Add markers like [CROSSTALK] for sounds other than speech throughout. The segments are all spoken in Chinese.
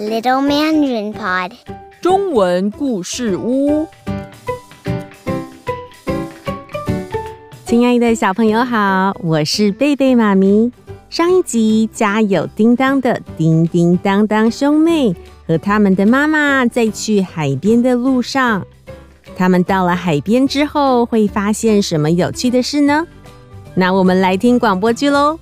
Little Mandarin Pod 中文故事屋，亲爱的小朋友好，我是贝贝妈咪。上一集家有叮当的叮叮当当兄妹和他们的妈妈在去海边的路上，他们到了海边之后会发现什么有趣的事呢？那我们来听广播剧喽。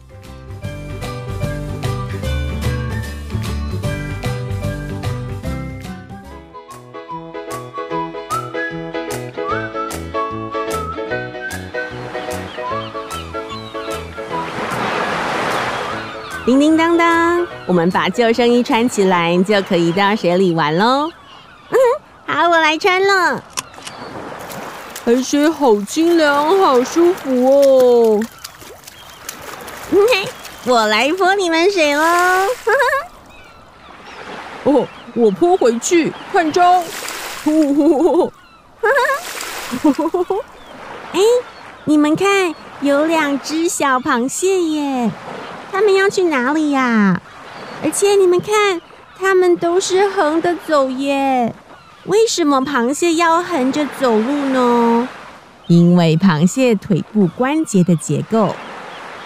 叮叮当当，我们把救生衣穿起来，就可以到水里玩喽。嗯，好，我来穿了。海水好清凉，好舒服哦。嘿，[LAUGHS] 我来泼你们水喽。[LAUGHS] 哦，我泼回去，看招！呼呼呼！哈哈！哎，你们看，有两只小螃蟹耶。他们要去哪里呀？而且你们看，他们都是横着走耶。为什么螃蟹要横着走路呢？因为螃蟹腿部关节的结构。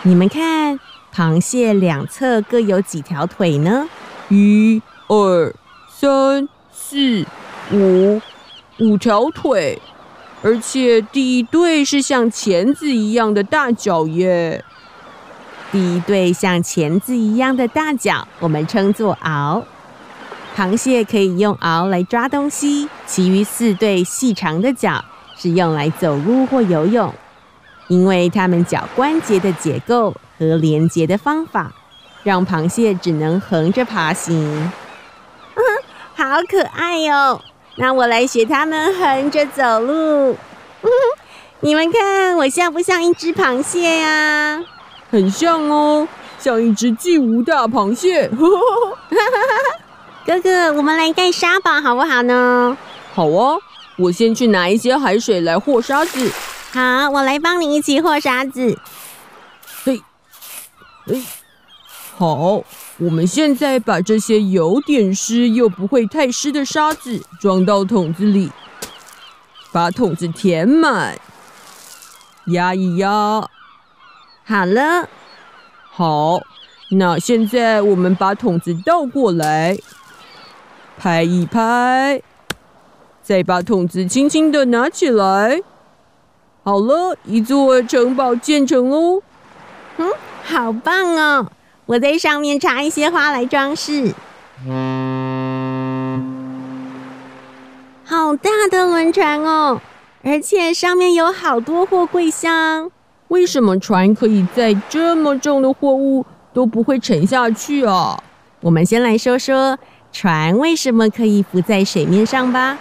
你们看，螃蟹两侧各有几条腿呢？一、二、三、四、五，五条腿。而且第一对是像钳子一样的大脚耶。第一对像钳子一样的大脚，我们称作螯。螃蟹可以用螯来抓东西，其余四对细长的脚是用来走路或游泳。因为它们脚关节的结构和连接的方法，让螃蟹只能横着爬行。嗯 [LAUGHS] 好可爱哟！那我来学它们横着走路。嗯 [LAUGHS] 你们看我像不像一只螃蟹呀？很像哦，像一只巨无大螃蟹。[LAUGHS] 哥哥，我们来盖沙堡好不好呢？好哦，我先去拿一些海水来和沙子。好，我来帮你一起和沙子。嘿，嘿，好，我们现在把这些有点湿又不会太湿的沙子装到桶子里，把桶子填满，压一压。好了，好，那现在我们把桶子倒过来，拍一拍，再把桶子轻轻的拿起来。好了，一座城堡建成喽。嗯，好棒哦！我在上面插一些花来装饰。好大的轮船哦，而且上面有好多货柜箱。为什么船可以载这么重的货物都不会沉下去啊？我们先来说说船为什么可以浮在水面上吧。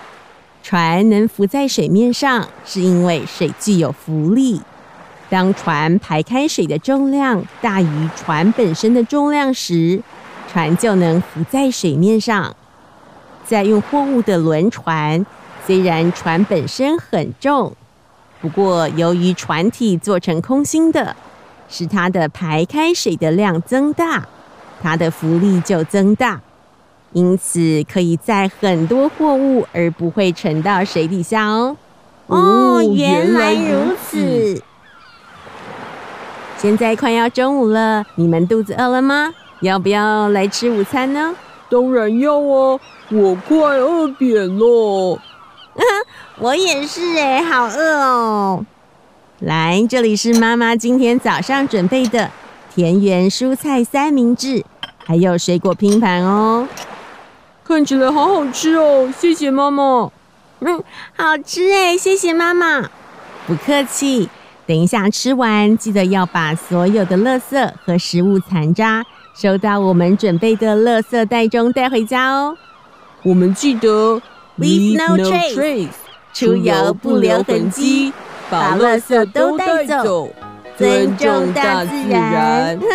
船能浮在水面上，是因为水具有浮力。当船排开水的重量大于船本身的重量时，船就能浮在水面上。载运货物的轮船，虽然船本身很重。不过，由于船体做成空心的，使它的排开水的量增大，它的浮力就增大，因此可以载很多货物而不会沉到水底下哦。哦，原来如此。现在快要中午了，你们肚子饿了吗？要不要来吃午餐呢？当然要哦，我快饿扁了。我也是哎，好饿哦！来，这里是妈妈今天早上准备的田园蔬菜三明治，还有水果拼盘哦。看起来好好吃哦，谢谢妈妈。嗯，好吃哎，谢谢妈妈。不客气。等一下吃完，记得要把所有的垃圾和食物残渣收到我们准备的垃圾袋中带回家哦。我们记得。Leave no trace，出游不留痕迹，把垃圾都带走，尊重大自然。[LAUGHS]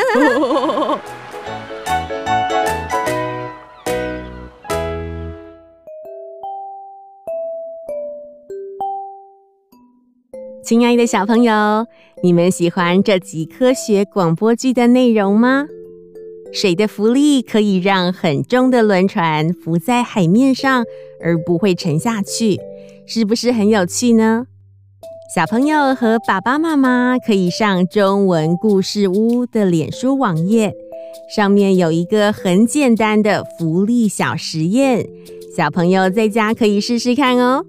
亲爱的小朋友，你们喜欢这集科学广播剧的内容吗？水的浮力可以让很重的轮船浮在海面上，而不会沉下去，是不是很有趣呢？小朋友和爸爸妈妈可以上中文故事屋的脸书网页，上面有一个很简单的福利小实验，小朋友在家可以试试看哦。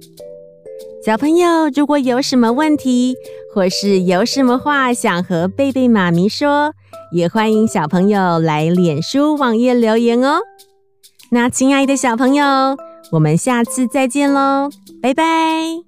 小朋友如果有什么问题，或是有什么话想和贝贝妈咪说，也欢迎小朋友来脸书网页留言哦。那亲爱的小朋友，我们下次再见喽，拜拜。